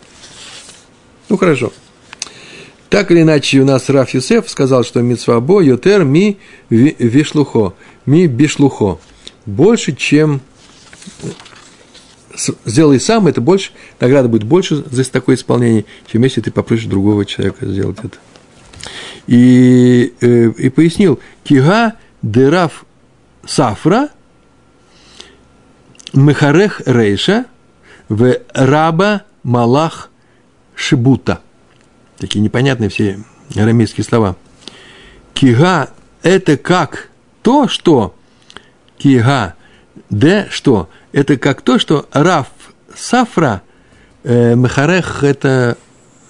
Ну, хорошо. Так или иначе, у нас Раф Юсеф сказал, что мицвабо йотер ми вишлухо, ми бишлухо. Больше, чем сделай сам, это больше, награда будет больше за такое исполнение, чем если ты попросишь другого человека сделать это. И, э, и пояснил, кига дераф сафра мехарех рейша в раба малах шибута. Такие непонятные все арамейские слова. Кига – это как то, что кига, де что? Это как то, что раф сафра э, мехарех – это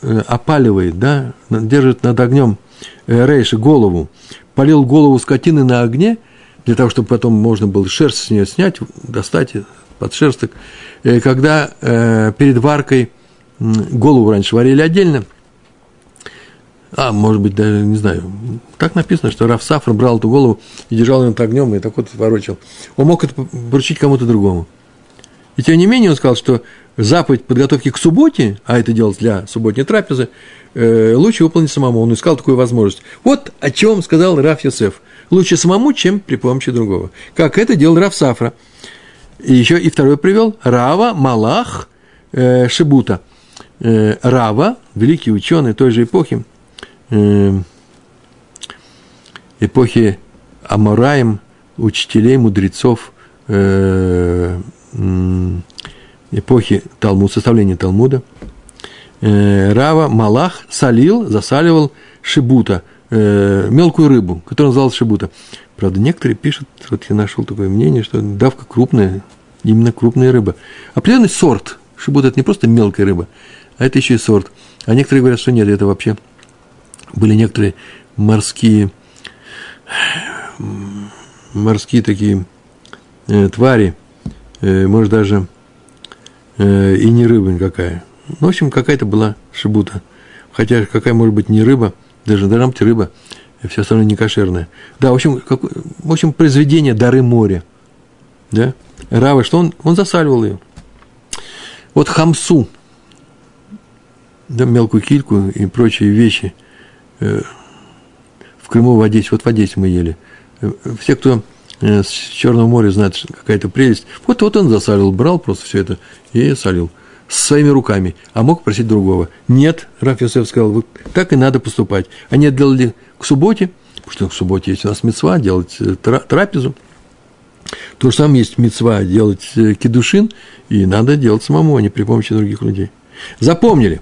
э, опаливает, да, держит над огнем э, рейша голову, полил голову скотины на огне, для того, чтобы потом можно было шерсть с нее снять, достать подшерсток. Э, когда э, перед варкой голову раньше варили отдельно, а, может быть, даже, не знаю, так написано, что Раф Сафр брал эту голову и держал ее над огнем, и так вот ворочал. Он мог это поручить кому-то другому. И тем не менее он сказал, что заповедь подготовки к субботе, а это делать для субботней трапезы, э, лучше выполнить самому. Он искал такую возможность. Вот о чем сказал Раф Йосеф. Лучше самому, чем при помощи другого. Как это делал Раф Сафра. И еще и второй привел Рава Малах э, Шибута. Э, Рава, великий ученый той же эпохи, э, эпохи Амараем, учителей, мудрецов, э, эпохи Талмуд, составления Талмуда. Э, Рава Малах солил, засаливал Шибута, мелкую рыбу, которую называл Шибута. Правда, некоторые пишут, вот я нашел такое мнение, что давка крупная, именно крупная рыба. Определенный сорт. Шибут – это не просто мелкая рыба, а это еще и сорт. А некоторые говорят, что нет, это вообще были некоторые морские, морские такие э, твари, э, может, даже э, и не рыба никакая. Ну, в общем, какая-то была шибута. Хотя какая может быть не рыба, даже на рамте рыба – и все остальное не кошерное. Да, в общем, как, в общем, произведение «Дары моря». Да? Рава, что он? Он засаливал ее. Вот хамсу, да, мелкую кильку и прочие вещи э, в Крыму в Одессе, вот в Одессе мы ели. Э, все, кто э, с Черного моря знает, какая-то прелесть, вот, вот он засалил, брал просто все это и солил своими руками, а мог просить другого. Нет, Раф Йосеф сказал, вот так и надо поступать. Они отделали к субботе, потому что к субботе есть у нас мецва делать э, трапезу. То же самое есть мецва делать э, кедушин, и надо делать самому, а не при помощи других людей. Запомнили.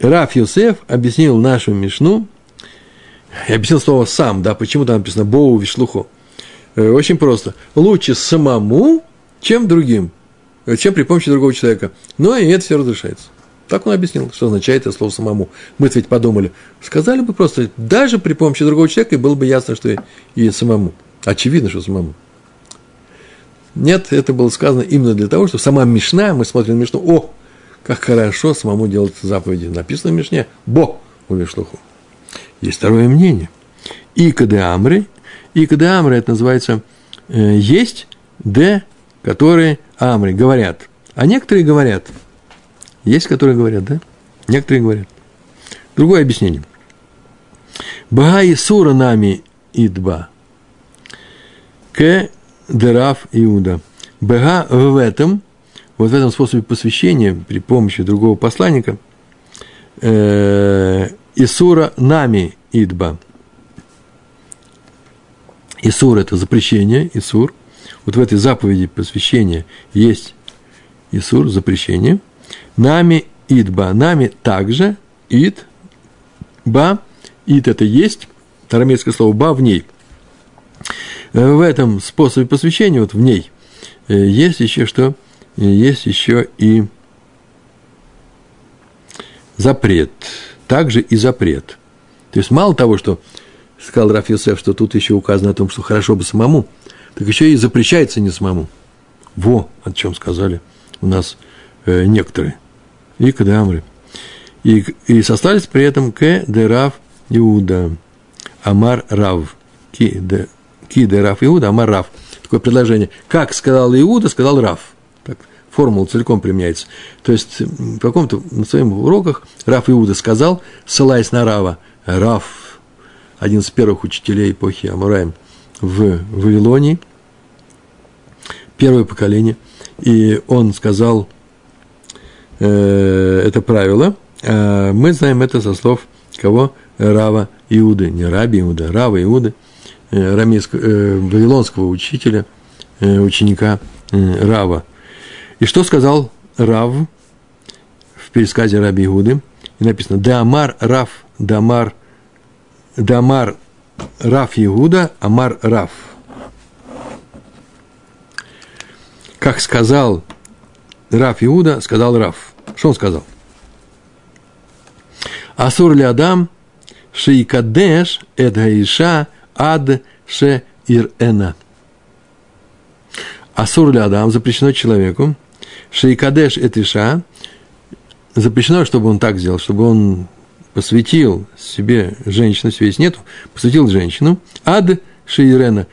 Раф Йосеф объяснил нашу Мишну, я объяснил слово «сам», да, почему там написано «боу вишлухо». Э, очень просто. Лучше самому, чем другим, чем при помощи другого человека. Но и это все разрешается. Так он объяснил, что означает это слово самому. Мы ведь подумали, сказали бы просто, даже при помощи другого человека, и было бы ясно, что и, и самому. Очевидно, что самому. Нет, это было сказано именно для того, что сама Мишна, мы смотрим на Мишну, о, как хорошо самому делать заповеди. Написано в Мишне, бо у Вишлуху. Есть второе мнение. И кадеамры, и кадеамры, это называется, э, есть, де, которые амри, говорят. А некоторые говорят – есть, которые говорят, да? Некоторые говорят. Другое объяснение. Бага и сура нами идба. К дераф Иуда. Бага в этом, вот в этом способе посвящения при помощи другого посланника, э, Исура нами идба. Исур – это запрещение, Исур. Вот в этой заповеди посвящения есть Исур, запрещение – Нами идба, нами также, ид, ба, ид это есть, арамейское слово ба в ней. В этом способе посвящения, вот в ней, есть еще что? Есть еще и запрет. Также и запрет. То есть мало того, что сказал Раф Йосеф, что тут еще указано о том, что хорошо бы самому, так еще и запрещается не самому. Во, о чем сказали у нас э, некоторые. И Кадамры. И, и состались при этом К. Де Рав Иуда. Амар Рав. Ки Де, ки де Рав Иуда, Амар Рав. Такое предложение. Как сказал Иуда, сказал Рав. Так, формула целиком применяется. То есть, в каком-то на своих уроках Раф Иуда сказал, ссылаясь на Рава, Раф, один из первых учителей эпохи Амураем в Вавилонии, первое поколение, и он сказал э, это правило, а мы знаем это со слов кого? Рава Иуды, не Раби Иуда, Рава Иуды, э, рамейского, э, вавилонского учителя, э, ученика э, Рава. И что сказал Рав в пересказе Раби Иуды? И написано «Дамар Рав, Дамар, Дамар Рав Иуда, Амар Рав». Как сказал Рав Иуда, сказал Рав. Что он сказал? Асур ли Адам, шейкадеш эд гаиша ад ше ирена. Асур ли Адам, запрещено человеку, шейкадеш эт иша, запрещено, чтобы он так сделал, чтобы он посвятил себе женщину, связь нету, посвятил женщину, ад шейрена,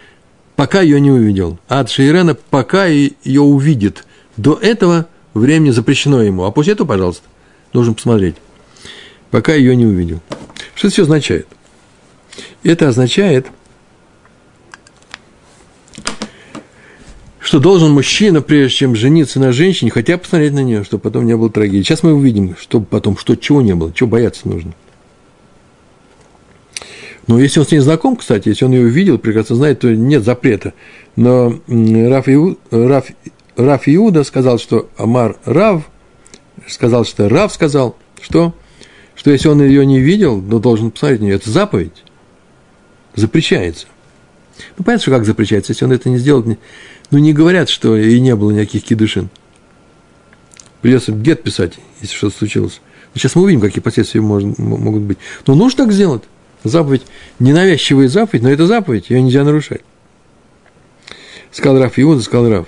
пока ее не увидел. Ад шейрена, пока ее увидит. До этого времени запрещено ему, а после этого, пожалуйста, должен посмотреть, пока ее не увидел. Что это все означает? Это означает, что должен мужчина, прежде чем жениться на женщине, хотя посмотреть на нее, чтобы потом не было трагедии. Сейчас мы увидим, чтобы потом, что чего не было, чего бояться нужно. Но если он с ней знаком, кстати, если он ее увидел, прекрасно знает, то нет запрета. Но Раф, Иу, Раф, Раф Иуда сказал, что Амар Рав, сказал, что Рав сказал, что, что если он ее не видел, но должен посмотреть на нее, это заповедь, запрещается. Ну, понятно, что как запрещается, если он это не сделал, ну, не говорят, что и не было никаких кидышин. Придется гет писать, если что-то случилось. Сейчас мы увидим, какие последствия может, могут быть. Но нужно так сделать. Заповедь, ненавязчивая заповедь, но это заповедь, ее нельзя нарушать. Сказал Раф Иуда, сказал Раф,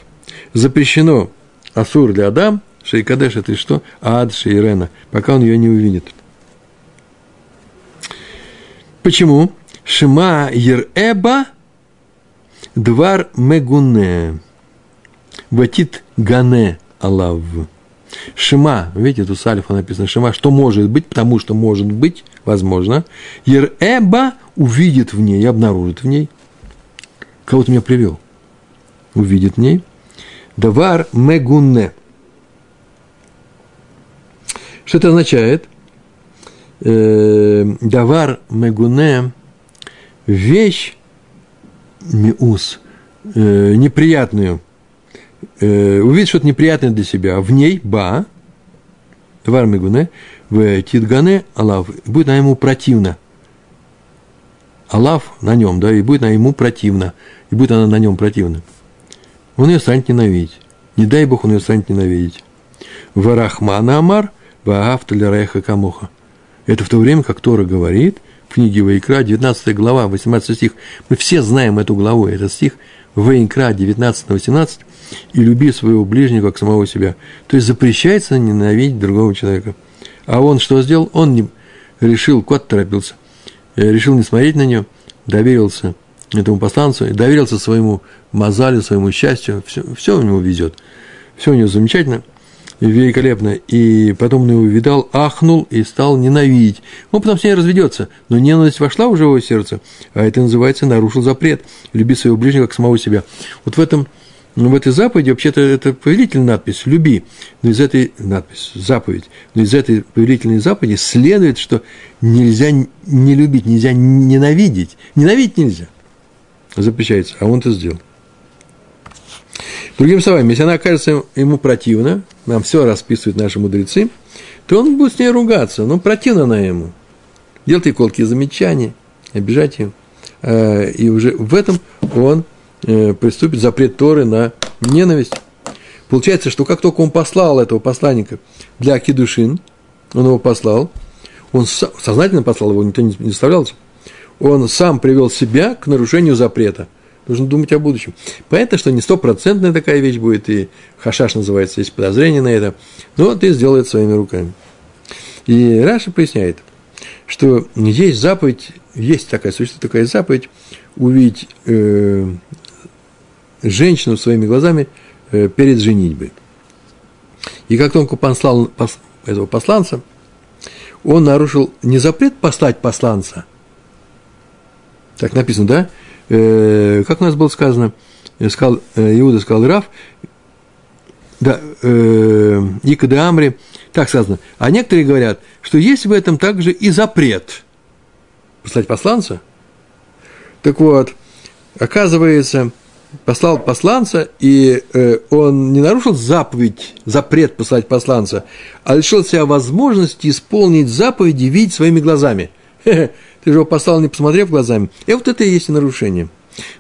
запрещено Асур для Адам, Шейкадеш это что? Ад Шейрена, пока он ее не увидит. Почему? Шима Ереба Двар мегуне. Ватит гане алав. Шима, видите, тут с альфа написано Шима, что может быть, потому что может быть, возможно. Ереба увидит в ней, обнаружит в ней. Кого-то меня привел. Увидит в ней. Давар мегуне. Что это означает? Э, давар мегуне – вещь, миус, э, неприятную, э, увидит что-то неприятное для себя, в ней ба, товар мигуне, в титгане алав, будет на ему противно. Алав на нем, да, и будет на ему противно, и будет она на нем противна. Он ее станет ненавидеть. Не дай Бог, он ее станет ненавидеть. Варахмана Амар, Ваафта Лереха Камуха. Это в то время, как Тора говорит, в книге Ваикра, 19 глава, 18 стих. Мы все знаем эту главу, этот стих, Ваикра 19-18, и люби своего ближнего, как самого себя. То есть запрещается ненавидеть другого человека. А он что сделал? Он не, решил, кот торопился, э, решил не смотреть на нее, доверился этому посланцу, доверился своему мозалю, своему счастью, все, все у него везет, все у него замечательно – великолепно, и потом он его увидал, ахнул и стал ненавидеть. Он потом с ней разведется, но ненависть вошла в его сердце, а это называется нарушил запрет, люби своего ближнего как самого себя. Вот в этом ну, в этой заповеди, вообще-то, это повелительная надпись «люби», но из этой надпись «заповедь», но из этой повелительной заповеди следует, что нельзя не любить, нельзя ненавидеть. Ненавидеть нельзя. Запрещается, а он это сделал. Другими словами, если она окажется ему противна, нам все расписывают наши мудрецы, то он будет с ней ругаться, ну, противно она ему. Делать ей колкие замечания, обижать ее. Э, и уже в этом он э, приступит запрет Торы на ненависть. Получается, что как только он послал этого посланника для Кедушин, он его послал, он сознательно послал его, никто не заставлялся, он сам привел себя к нарушению запрета. Нужно думать о будущем. Понятно, что не стопроцентная такая вещь будет, и хашаш называется, есть подозрение на это, но ты сделай это своими руками. И Раша поясняет, что есть заповедь, есть такая, существует такая заповедь, увидеть э, женщину своими глазами э, перед женитьбой. И как только послал пос, этого посланца, он нарушил не запрет послать посланца, так написано, да? Э, как у нас было сказано, сказал, э, Иуда сказал Раф, да, э, Ика Амри, так сказано. А некоторые говорят, что есть в этом также и запрет послать посланца. Так вот, оказывается, послал посланца, и э, он не нарушил заповедь, запрет послать посланца, а лишил себя возможности исполнить заповеди, видеть своими глазами. Ты же его послал, не посмотрев глазами. И вот это и есть нарушение.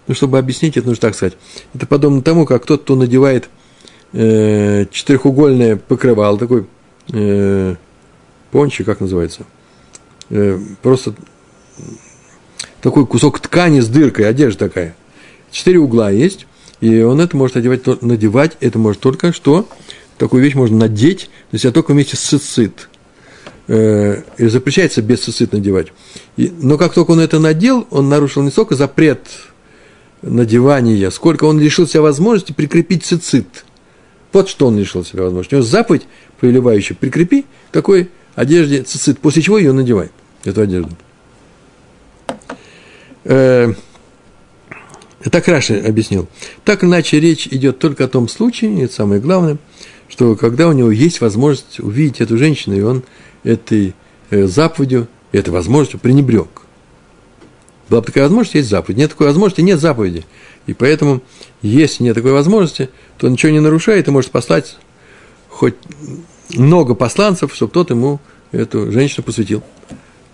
Ну, чтобы объяснить, это нужно так сказать. Это подобно тому, как тот, кто надевает э, четырехугольное покрывало, такой э, пончи, как называется, э, просто такой кусок ткани с дыркой, одежда такая. Четыре угла есть, и он это может одевать, надевать, это может только что, такую вещь можно надеть на себя только вместе с цицит. Э, и запрещается без цицит надевать. И, но как только он это надел, он нарушил не только запрет надевания, сколько он лишил себя возможности прикрепить цицит. Вот что он лишил себя возможности. У него заповедь, повелевающая, прикрепи к такой одежде цицит, после чего ее надевает, эту одежду. Э, так Раши объяснил. Так иначе речь идет только о том случае, это самое главное, что когда у него есть возможность увидеть эту женщину, и он этой э, заповедью этой возможностью пренебрег. Была бы такая возможность, есть заповедь. Нет такой возможности, нет заповеди. И поэтому, если нет такой возможности, то ничего не нарушает и может послать хоть много посланцев, чтобы тот ему эту женщину посвятил.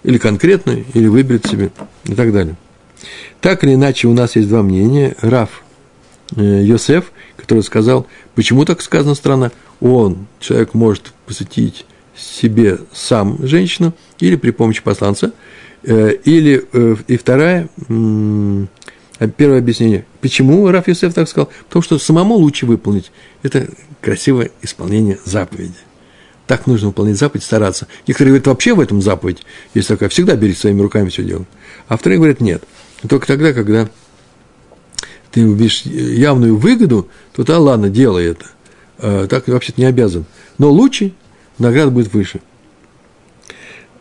Или конкретно, или выберет себе, и так далее. Так или иначе, у нас есть два мнения. Раф э, Йосеф, который сказал, почему так сказано странно, он, человек, может посвятить себе сам женщину или при помощи посланца, э, или э, и вторая, первое объяснение, почему Раф Юсеф так сказал, потому что самому лучше выполнить, это красивое исполнение заповеди. Так нужно выполнять заповедь, стараться. Некоторые говорят, вообще в этом заповедь, есть такая, всегда бери своими руками все делать. А вторые говорят, нет. Только тогда, когда ты увидишь явную выгоду, то да, ладно, делай это. А, так вообще-то не обязан. Но лучше награда будет выше.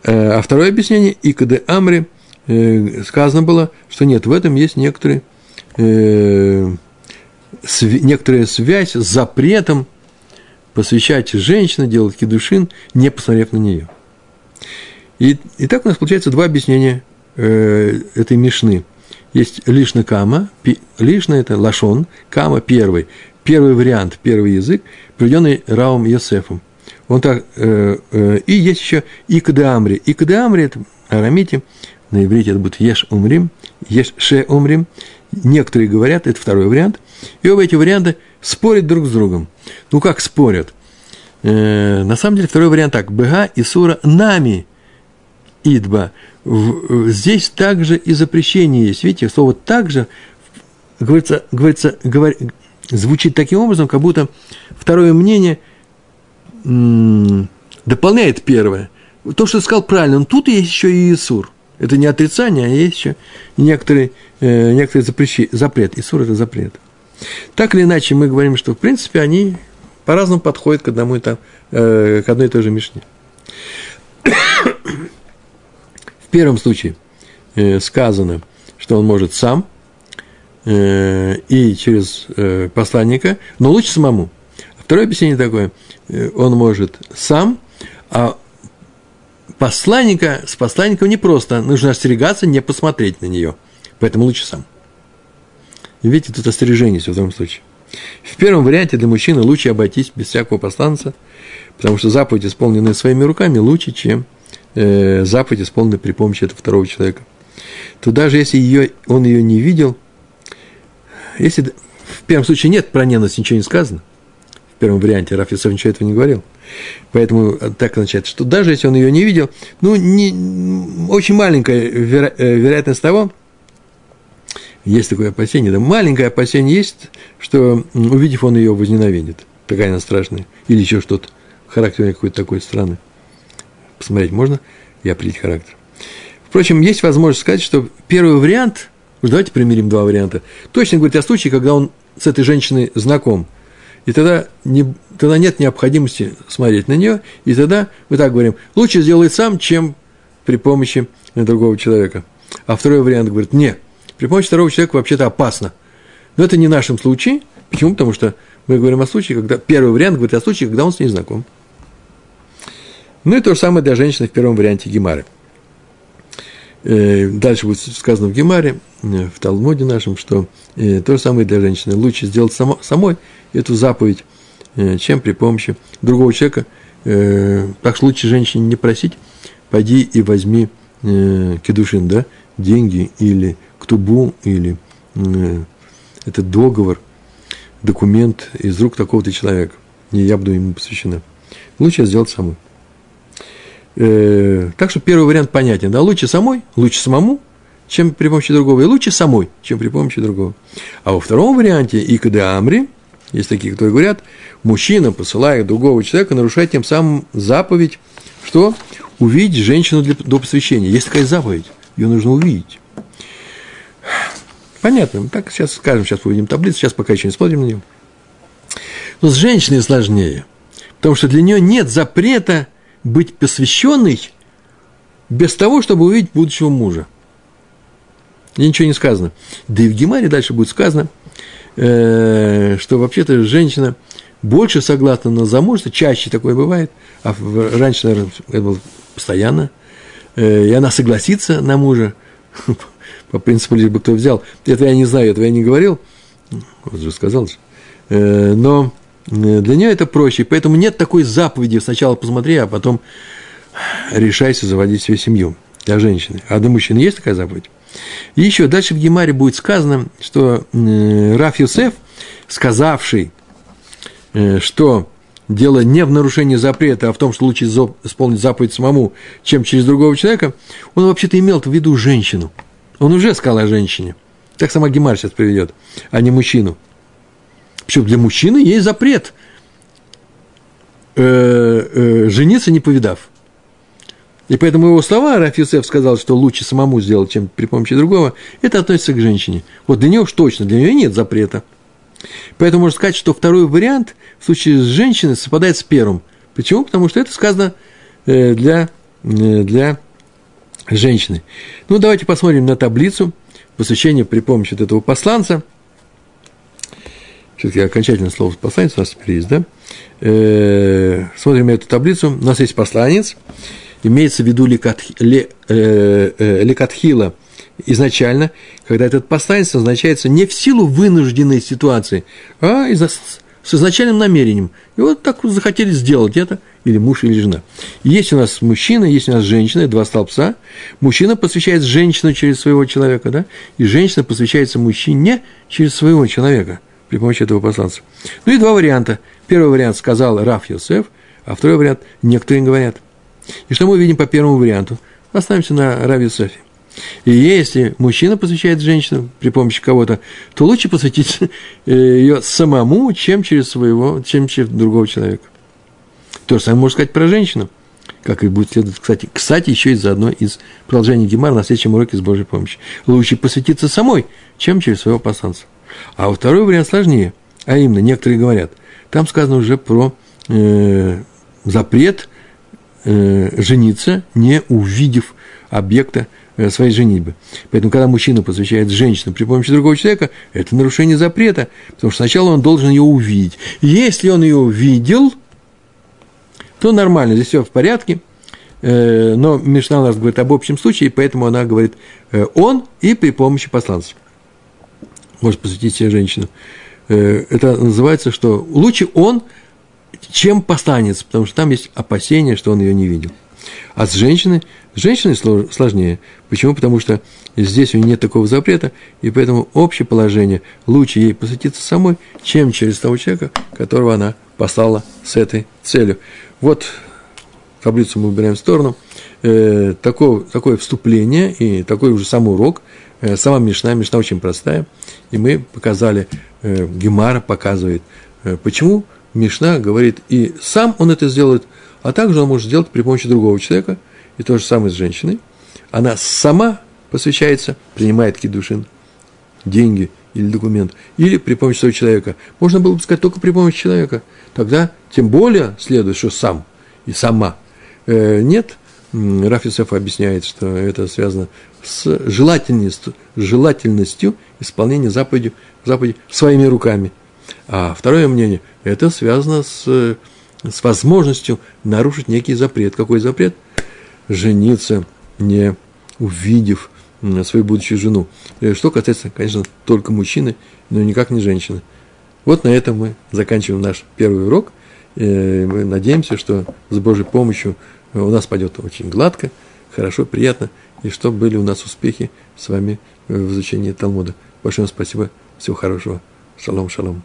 Э, а второе объяснение, Икаде Амри, э, сказано было, что нет, в этом есть некоторые, э, некоторая связь с запретом посвящать женщину, делать кедушин, не посмотрев на нее. И, и так у нас получается два объяснения этой мишны. Есть лишна кама, лишна это лашон, кама первый. Первый вариант, первый язык, приведенный Раум Йосефом – он так, э, э, и есть еще Икадеамри. Икадеамри – это арамите, на иврите это будет Еш Умрим, Еш Ше Умрим. Некоторые говорят, это второй вариант. И оба эти варианта спорят друг с другом. Ну, как спорят? Э, на самом деле, второй вариант так. Бега и Сура нами идба. В, здесь также и запрещение есть. Видите, слово также говорится, говорится, говор, звучит таким образом, как будто второе мнение – дополняет первое. То, что сказал правильно, но тут есть еще и Исур. Это не отрицание, а есть еще некоторые, э, некоторые запрещи, запрет. Исур – это запрет. Так или иначе, мы говорим, что, в принципе, они по-разному подходят к, одному и там, э, к одной и той же Мишне. В первом случае э, сказано, что он может сам э, и через э, посланника, но лучше самому. Второе объяснение такое – Э, он может сам, а посланника, с посланником не просто, нужно остерегаться, не посмотреть на нее. Поэтому лучше сам. Видите, тут остережение в этом случае. В первом варианте для мужчины лучше обойтись без всякого посланца, потому что заповедь, исполненная своими руками, лучше, чем э, заповедь, исполненная при помощи этого второго человека. То даже если ее, он ее не видел, если в первом случае нет про ненависть ничего не сказано, первом варианте Раф Йосеф ничего этого не говорил, поэтому так означает, что даже если он ее не видел, ну, не, очень маленькая веро, э, вероятность того, есть такое опасение, да, маленькое опасение есть, что, увидев, он ее возненавидит. Такая она страшная. Или еще что-то. Характер какой-то такой страны. Посмотреть можно и определить характер. Впрочем, есть возможность сказать, что первый вариант, уж давайте примерим два варианта, точно говорит о случае, когда он с этой женщиной знаком. И тогда, не, тогда нет необходимости смотреть на нее, и тогда мы так говорим, лучше сделать сам, чем при помощи другого человека. А второй вариант говорит, нет, при помощи второго человека вообще-то опасно. Но это не в нашем случае. Почему? Потому что мы говорим о случае, когда первый вариант говорит о случае, когда он с ней знаком. Ну и то же самое для женщины в первом варианте Гемары. Э, дальше будет сказано в Гемаре, э, в Талмуде нашем, что э, то же самое для женщины. Лучше сделать само, самой эту заповедь, чем при помощи другого человека. Так что лучше женщине не просить, пойди и возьми кедушин, да, деньги или ктубу или этот договор, документ из рук такого-то человека. Не я буду ему посвящена. Лучше сделать самой. Э, так что первый вариант понятен. Да, лучше самой, лучше самому, чем при помощи другого. И лучше самой, чем при помощи другого. А во втором варианте, и когда Амри, есть такие, которые говорят, мужчина, посылая другого человека, нарушает тем самым заповедь, что увидеть женщину для, до посвящения. Есть такая заповедь, ее нужно увидеть. Понятно. Так сейчас скажем, сейчас увидим таблицу, сейчас пока еще не смотрим на нее. Но с женщиной сложнее, потому что для нее нет запрета быть посвященной без того, чтобы увидеть будущего мужа. И ничего не сказано. Да и в Гемаре дальше будет сказано, э, что вообще-то женщина больше согласна на замужество, чаще такое бывает, а раньше, наверное, это было постоянно, э, и она согласится на мужа по принципу лишь бы кто взял. Это я не знаю, этого я не говорил, вот же сказал же. Э, но для нее это проще, поэтому нет такой заповеди сначала посмотри, а потом решайся заводить свою семью для женщины. А для мужчины есть такая заповедь? И еще дальше в Гемаре будет сказано, что э, Раф Юсеф, сказавший, что дело не в нарушении запрета, а в том, что лучше исполнить заповедь самому, чем через другого человека, он вообще-то имел в виду женщину – он уже сказал о женщине. Так сама Гемар сейчас приведет, а не мужчину. Причем для мужчины есть запрет э, э, жениться, не повидав. И поэтому его слова Рафисев сказал, что лучше самому сделать, чем при помощи другого, это относится к женщине. Вот для нее уж точно, для нее нет запрета. Поэтому можно сказать, что второй вариант в случае с женщиной совпадает с первым. Почему? Потому что это сказано э, для, для женщины. Ну, давайте посмотрим на таблицу посвящения при помощи вот этого посланца. Все-таки окончательное слово посланец у нас теперь есть, да? Э, смотрим эту таблицу. У нас есть посланец. Имеется в виду лекатхила э, э, изначально, когда этот посланец назначается не в силу вынужденной ситуации, а из с изначальным намерением. И вот так вот захотели сделать это, или муж, или жена. Есть у нас мужчина, есть у нас женщина, два столбца. Мужчина посвящает женщину через своего человека, да, и женщина посвящается мужчине через своего человека при помощи этого посланца. Ну и два варианта. Первый вариант сказал Раф Йосеф, а второй вариант некоторые говорят. И что мы видим по первому варианту? Оставимся на Раф Йосефе. И если мужчина посвящает женщину при помощи кого-то, то лучше посвятить э, ее самому, чем через своего, чем через другого человека. То же самое можно сказать про женщину, как и будет следовать, кстати. Кстати, еще и заодно из продолжения Гемара на следующем уроке с Божьей помощью. Лучше посвятиться самой, чем через своего посланца. А второй вариант сложнее. А именно, некоторые говорят, там сказано уже про э, запрет э, жениться, не увидев объекта Э, своей женитьбы. Поэтому, когда мужчина посвящает женщину при помощи другого человека, это нарушение запрета, потому что сначала он должен ее увидеть. Если он ее увидел, то нормально, здесь все в порядке. Э, но Мишна у нас говорит об общем случае, поэтому она говорит э, он и при помощи посланца. Может посвятить себе женщину э, это называется, что лучше он, чем постанец, потому что там есть опасение, что он ее не видел. А с женщиной, с женщиной сложнее. Почему? Потому что здесь у нее нет такого запрета, и поэтому общее положение лучше ей посвятиться самой, чем через того человека, которого она послала с этой целью. Вот таблицу мы убираем в сторону. Э, такое, такое вступление и такой уже сам урок. Э, сама Мишна, Мишна очень простая. И мы показали, э, Гемара показывает, э, почему Мишна говорит, и сам он это сделает, а также он может сделать при помощи другого человека, и то же самое с женщиной. Она сама посвящается, принимает кидушин, деньги или документ, или при помощи своего человека. Можно было бы сказать только при помощи человека. Тогда тем более следует, что сам и сама. Э, нет, Раф объясняет, что это связано с желательностью, желательностью исполнения заповеди, заповеди своими руками. А второе мнение, это связано с, с возможностью нарушить некий запрет. Какой запрет? Жениться, не увидев свою будущую жену. Э, что касается, конечно, только мужчины, но никак не женщины. Вот на этом мы заканчиваем наш первый урок. Э, мы надеемся, что с Божьей помощью у нас пойдет очень гладко, хорошо, приятно, и что были у нас успехи с вами в изучении Талмуда. Большое вам спасибо, всего хорошего. Шалом, шалом.